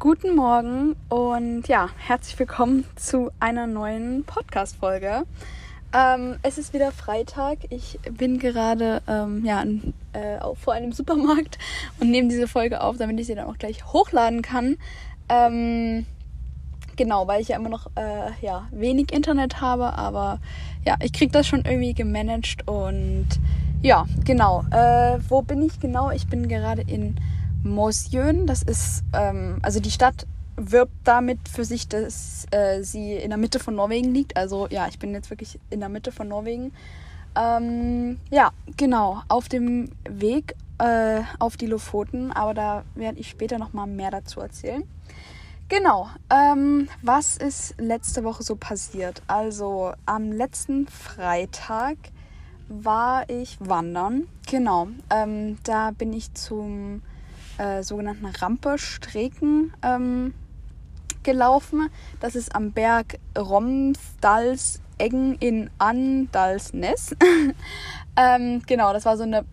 Guten Morgen und ja, herzlich willkommen zu einer neuen Podcast-Folge. Ähm, es ist wieder Freitag. Ich bin gerade ähm, ja, äh, vor einem Supermarkt und nehme diese Folge auf, damit ich sie dann auch gleich hochladen kann. Ähm, genau, weil ich ja immer noch äh, ja, wenig Internet habe, aber ja, ich kriege das schon irgendwie gemanagt und ja, genau. Äh, wo bin ich genau? Ich bin gerade in Mosjön. Das ist, ähm, also die Stadt wirbt damit für sich, dass äh, sie in der Mitte von Norwegen liegt. Also ja, ich bin jetzt wirklich in der Mitte von Norwegen. Ähm, ja, genau, auf dem Weg äh, auf die Lofoten, aber da werde ich später nochmal mehr dazu erzählen. Genau, ähm, was ist letzte Woche so passiert? Also am letzten Freitag war ich wandern. Genau, ähm, da bin ich zum äh, sogenannten Rampe Streken ähm, gelaufen. Das ist am Berg Romsdalseggen in Andalsnes. ähm, genau, das war so eine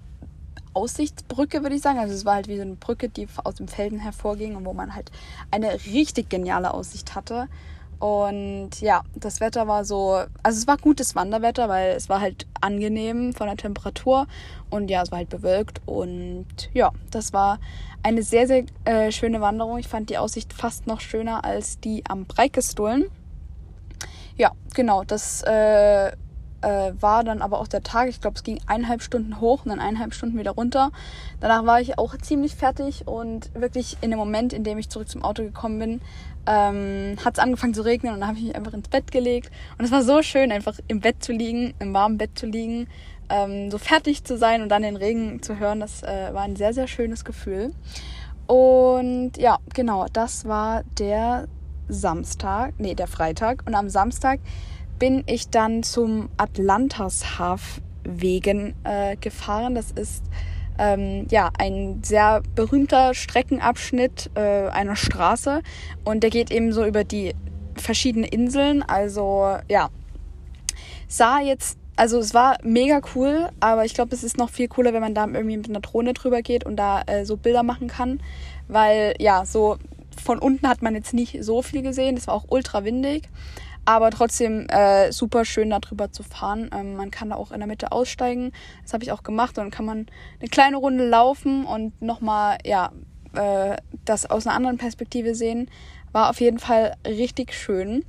Aussichtsbrücke, würde ich sagen. Also es war halt wie so eine Brücke, die aus dem Felden hervorging und wo man halt eine richtig geniale Aussicht hatte. Und ja, das Wetter war so, also es war gutes Wanderwetter, weil es war halt angenehm von der Temperatur und ja, es war halt bewölkt und ja, das war eine sehr, sehr äh, schöne Wanderung. Ich fand die Aussicht fast noch schöner als die am Breikestolen. Ja, genau, das äh, äh, war dann aber auch der Tag. Ich glaube, es ging eineinhalb Stunden hoch und dann eineinhalb Stunden wieder runter. Danach war ich auch ziemlich fertig und wirklich in dem Moment, in dem ich zurück zum Auto gekommen bin, ähm, hat es angefangen zu regnen und dann habe ich mich einfach ins Bett gelegt. Und es war so schön, einfach im Bett zu liegen, im warmen Bett zu liegen, ähm, so fertig zu sein und dann den Regen zu hören. Das äh, war ein sehr, sehr schönes Gefühl. Und ja, genau, das war der Samstag, nee, der Freitag. Und am Samstag bin ich dann zum Atlantashafen-Wegen äh, gefahren. Das ist ähm, ja, ein sehr berühmter Streckenabschnitt äh, einer Straße und der geht eben so über die verschiedenen Inseln. Also ja, sah jetzt, also es war mega cool, aber ich glaube, es ist noch viel cooler, wenn man da irgendwie mit einer Drohne drüber geht und da äh, so Bilder machen kann, weil ja, so von unten hat man jetzt nicht so viel gesehen, es war auch ultra windig. Aber trotzdem äh, super schön darüber zu fahren. Ähm, man kann da auch in der Mitte aussteigen. Das habe ich auch gemacht. Und dann kann man eine kleine Runde laufen und nochmal, ja, äh, das aus einer anderen Perspektive sehen. War auf jeden Fall richtig schön.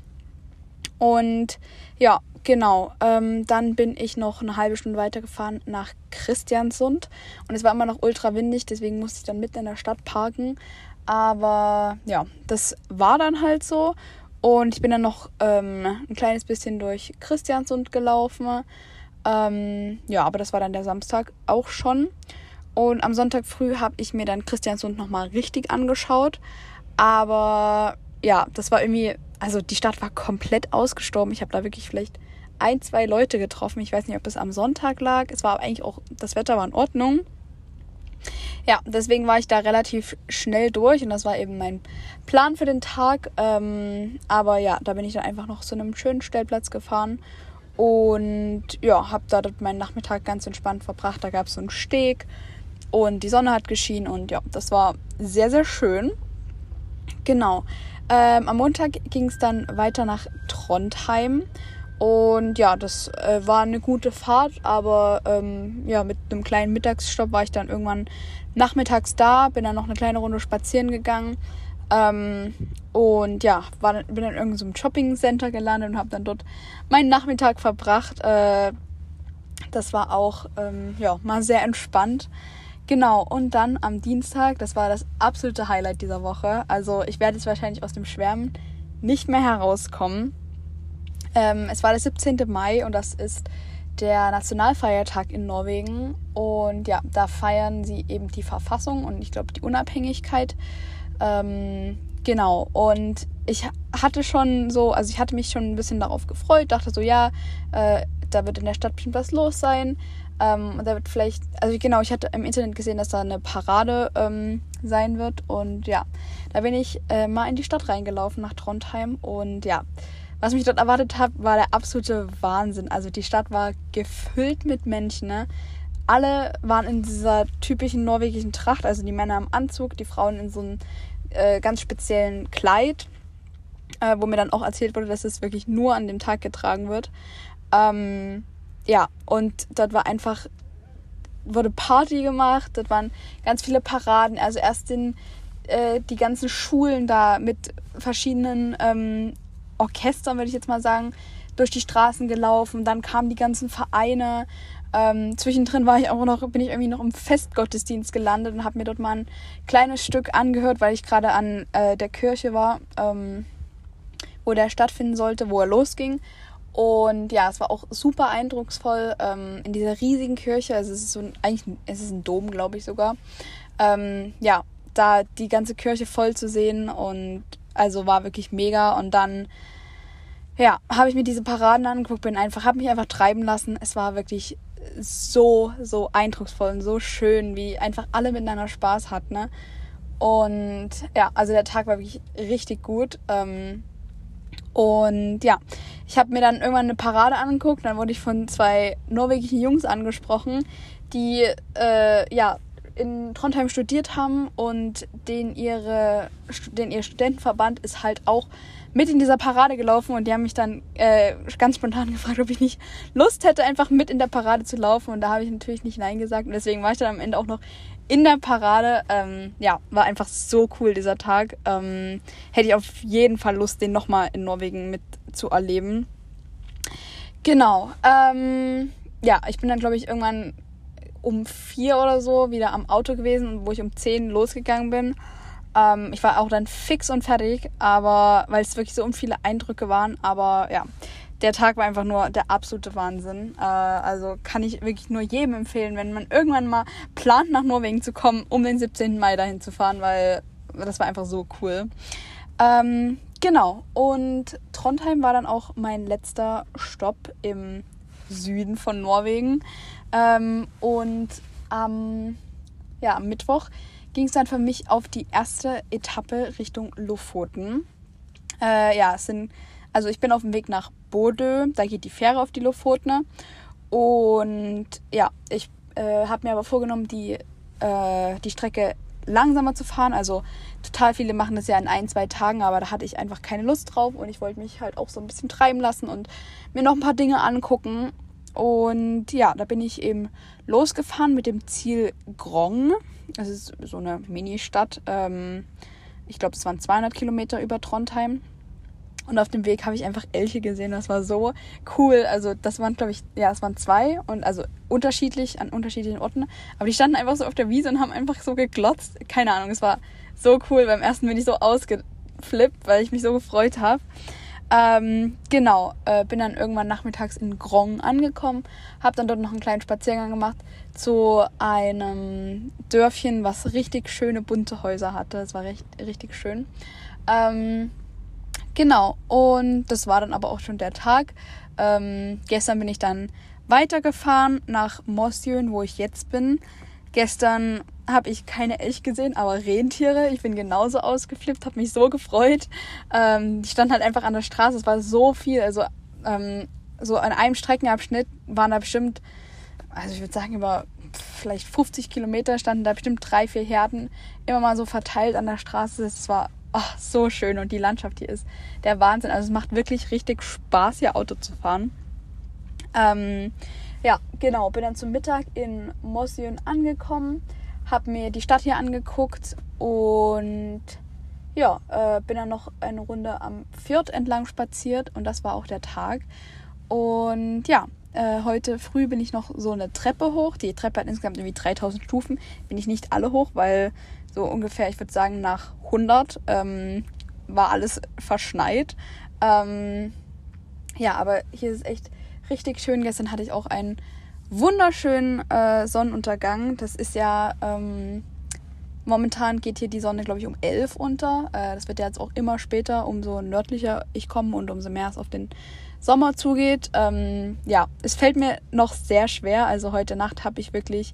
Und ja, genau. Ähm, dann bin ich noch eine halbe Stunde weitergefahren nach Christiansund. Und es war immer noch ultra windig, deswegen musste ich dann mitten in der Stadt parken. Aber ja, das war dann halt so. Und ich bin dann noch ähm, ein kleines bisschen durch Christiansund gelaufen. Ähm, ja, aber das war dann der Samstag auch schon. Und am Sonntag früh habe ich mir dann Christiansund nochmal richtig angeschaut. Aber ja, das war irgendwie, also die Stadt war komplett ausgestorben. Ich habe da wirklich vielleicht ein, zwei Leute getroffen. Ich weiß nicht, ob es am Sonntag lag. Es war eigentlich auch, das Wetter war in Ordnung. Ja, deswegen war ich da relativ schnell durch und das war eben mein Plan für den Tag. Ähm, aber ja, da bin ich dann einfach noch zu einem schönen Stellplatz gefahren und ja, habe da meinen Nachmittag ganz entspannt verbracht. Da gab es so einen Steg und die Sonne hat geschienen und ja, das war sehr, sehr schön. Genau. Ähm, am Montag ging es dann weiter nach Trondheim. Und ja, das äh, war eine gute Fahrt, aber ähm, ja, mit einem kleinen Mittagsstopp war ich dann irgendwann nachmittags da, bin dann noch eine kleine Runde spazieren gegangen. Ähm, und ja, war, bin dann in irgendeinem so Shopping-Center gelandet und habe dann dort meinen Nachmittag verbracht. Äh, das war auch ähm, ja, mal sehr entspannt. Genau, und dann am Dienstag, das war das absolute Highlight dieser Woche. Also ich werde jetzt wahrscheinlich aus dem Schwärmen nicht mehr herauskommen. Ähm, es war der 17. Mai und das ist der Nationalfeiertag in Norwegen. Und ja, da feiern sie eben die Verfassung und ich glaube die Unabhängigkeit. Ähm, genau. Und ich hatte schon so, also ich hatte mich schon ein bisschen darauf gefreut, dachte so, ja, äh, da wird in der Stadt bestimmt was los sein. Ähm, da wird vielleicht, also genau, ich hatte im Internet gesehen, dass da eine Parade ähm, sein wird. Und ja, da bin ich äh, mal in die Stadt reingelaufen nach Trondheim. Und ja, was mich dort erwartet hat, war der absolute Wahnsinn. Also die Stadt war gefüllt mit Menschen. Ne? Alle waren in dieser typischen norwegischen Tracht, also die Männer im Anzug, die Frauen in so einem äh, ganz speziellen Kleid, äh, wo mir dann auch erzählt wurde, dass es wirklich nur an dem Tag getragen wird. Ähm, ja, und dort war einfach, wurde Party gemacht, dort waren ganz viele Paraden, also erst den, äh, die ganzen Schulen da mit verschiedenen ähm, Orchestern, würde ich jetzt mal sagen, durch die Straßen gelaufen. Dann kamen die ganzen Vereine. Ähm, zwischendrin war ich auch noch, bin ich irgendwie noch im Festgottesdienst gelandet und habe mir dort mal ein kleines Stück angehört, weil ich gerade an äh, der Kirche war, ähm, wo der stattfinden sollte, wo er losging. Und ja, es war auch super eindrucksvoll ähm, in dieser riesigen Kirche. Also es ist so ein, eigentlich es ist ein Dom, glaube ich sogar. Ähm, ja, da die ganze Kirche voll zu sehen und also war wirklich mega. Und dann ja, habe ich mir diese Paraden angeguckt, bin einfach, habe mich einfach treiben lassen. Es war wirklich so, so eindrucksvoll und so schön, wie einfach alle miteinander Spaß hatten. Ne? Und ja, also der Tag war wirklich richtig gut. Ähm, und ja, ich habe mir dann irgendwann eine Parade angeguckt. Dann wurde ich von zwei norwegischen Jungs angesprochen, die äh, ja in Trondheim studiert haben und den ihre, den ihr Studentenverband ist halt auch mit in dieser Parade gelaufen und die haben mich dann äh, ganz spontan gefragt, ob ich nicht Lust hätte, einfach mit in der Parade zu laufen. Und da habe ich natürlich nicht Nein gesagt. Und deswegen war ich dann am Ende auch noch in der Parade. Ähm, ja, war einfach so cool dieser Tag. Ähm, hätte ich auf jeden Fall Lust, den nochmal in Norwegen mitzuerleben. Genau. Ähm, ja, ich bin dann, glaube ich, irgendwann um vier oder so wieder am Auto gewesen, wo ich um zehn losgegangen bin. Ähm, ich war auch dann fix und fertig, aber weil es wirklich so viele Eindrücke waren. Aber ja, der Tag war einfach nur der absolute Wahnsinn. Äh, also kann ich wirklich nur jedem empfehlen, wenn man irgendwann mal plant, nach Norwegen zu kommen, um den 17. Mai dahin zu fahren, weil das war einfach so cool. Ähm, genau. Und Trondheim war dann auch mein letzter Stopp im Süden von Norwegen. Ähm, und am, ja, am Mittwoch ging es dann für mich auf die erste Etappe Richtung Lofoten. Äh, ja, es sind, also ich bin auf dem Weg nach Bodø, da geht die Fähre auf die Lofoten. Und ja, ich äh, habe mir aber vorgenommen, die, äh, die Strecke langsamer zu fahren. Also total viele machen das ja in ein, zwei Tagen, aber da hatte ich einfach keine Lust drauf und ich wollte mich halt auch so ein bisschen treiben lassen und mir noch ein paar Dinge angucken. Und ja, da bin ich eben losgefahren mit dem Ziel Grong. Das ist so eine Mini-Stadt. Ähm, ich glaube, es waren 200 Kilometer über Trondheim. Und auf dem Weg habe ich einfach Elche gesehen. Das war so cool. Also das waren, glaube ich, ja, es waren zwei und also unterschiedlich an unterschiedlichen Orten. Aber die standen einfach so auf der Wiese und haben einfach so geglotzt. Keine Ahnung, es war so cool. Beim ersten bin ich so ausgeflippt, weil ich mich so gefreut habe. Ähm, genau, äh, bin dann irgendwann nachmittags in Grong angekommen, habe dann dort noch einen kleinen Spaziergang gemacht zu einem Dörfchen, was richtig schöne bunte Häuser hatte. Das war recht, richtig schön. Ähm, genau, und das war dann aber auch schon der Tag. Ähm, gestern bin ich dann weitergefahren nach Mosjön, wo ich jetzt bin. Gestern habe ich keine Elch gesehen, aber Rentiere. Ich bin genauso ausgeflippt, habe mich so gefreut. Ähm, die standen halt einfach an der Straße. Es war so viel. Also ähm, so an einem Streckenabschnitt waren da bestimmt, also ich würde sagen, über vielleicht 50 Kilometer standen da bestimmt drei, vier Herden immer mal so verteilt an der Straße. Es war oh, so schön und die Landschaft hier ist der Wahnsinn. Also es macht wirklich richtig Spaß, hier Auto zu fahren. Ähm, ja, genau. Bin dann zum Mittag in Mosjön angekommen habe mir die Stadt hier angeguckt und ja, äh, bin dann noch eine Runde am Fjord entlang spaziert und das war auch der Tag. Und ja, äh, heute früh bin ich noch so eine Treppe hoch. Die Treppe hat insgesamt irgendwie 3000 Stufen. Bin ich nicht alle hoch, weil so ungefähr, ich würde sagen, nach 100 ähm, war alles verschneit. Ähm, ja, aber hier ist echt richtig schön. Gestern hatte ich auch einen wunderschönen äh, Sonnenuntergang. Das ist ja, ähm, momentan geht hier die Sonne, glaube ich, um 11 unter. Äh, das wird ja jetzt auch immer später, umso nördlicher ich komme und umso mehr es auf den Sommer zugeht. Ähm, ja, es fällt mir noch sehr schwer. Also heute Nacht habe ich wirklich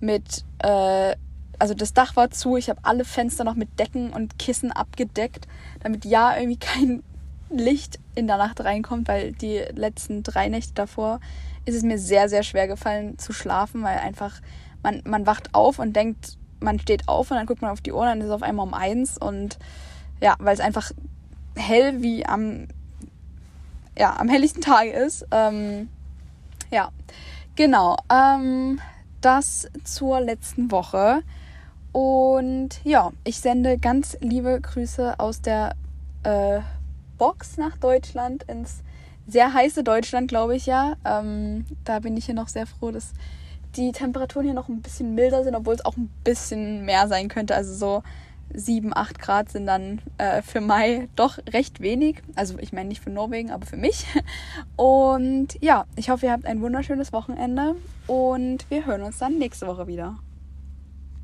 mit, äh, also das Dach war zu, ich habe alle Fenster noch mit Decken und Kissen abgedeckt, damit ja irgendwie kein Licht in der Nacht reinkommt, weil die letzten drei Nächte davor ist es mir sehr, sehr schwer gefallen zu schlafen, weil einfach man, man wacht auf und denkt, man steht auf und dann guckt man auf die Uhr und dann ist es auf einmal um eins und ja, weil es einfach hell wie am, ja, am helllichsten Tag ist. Ähm, ja, genau. Ähm, das zur letzten Woche. Und ja, ich sende ganz liebe Grüße aus der äh, Box nach Deutschland, ins sehr heiße Deutschland, glaube ich ja. Ähm, da bin ich hier noch sehr froh, dass die Temperaturen hier noch ein bisschen milder sind, obwohl es auch ein bisschen mehr sein könnte. Also so 7, 8 Grad sind dann äh, für Mai doch recht wenig. Also ich meine nicht für Norwegen, aber für mich. Und ja, ich hoffe, ihr habt ein wunderschönes Wochenende und wir hören uns dann nächste Woche wieder.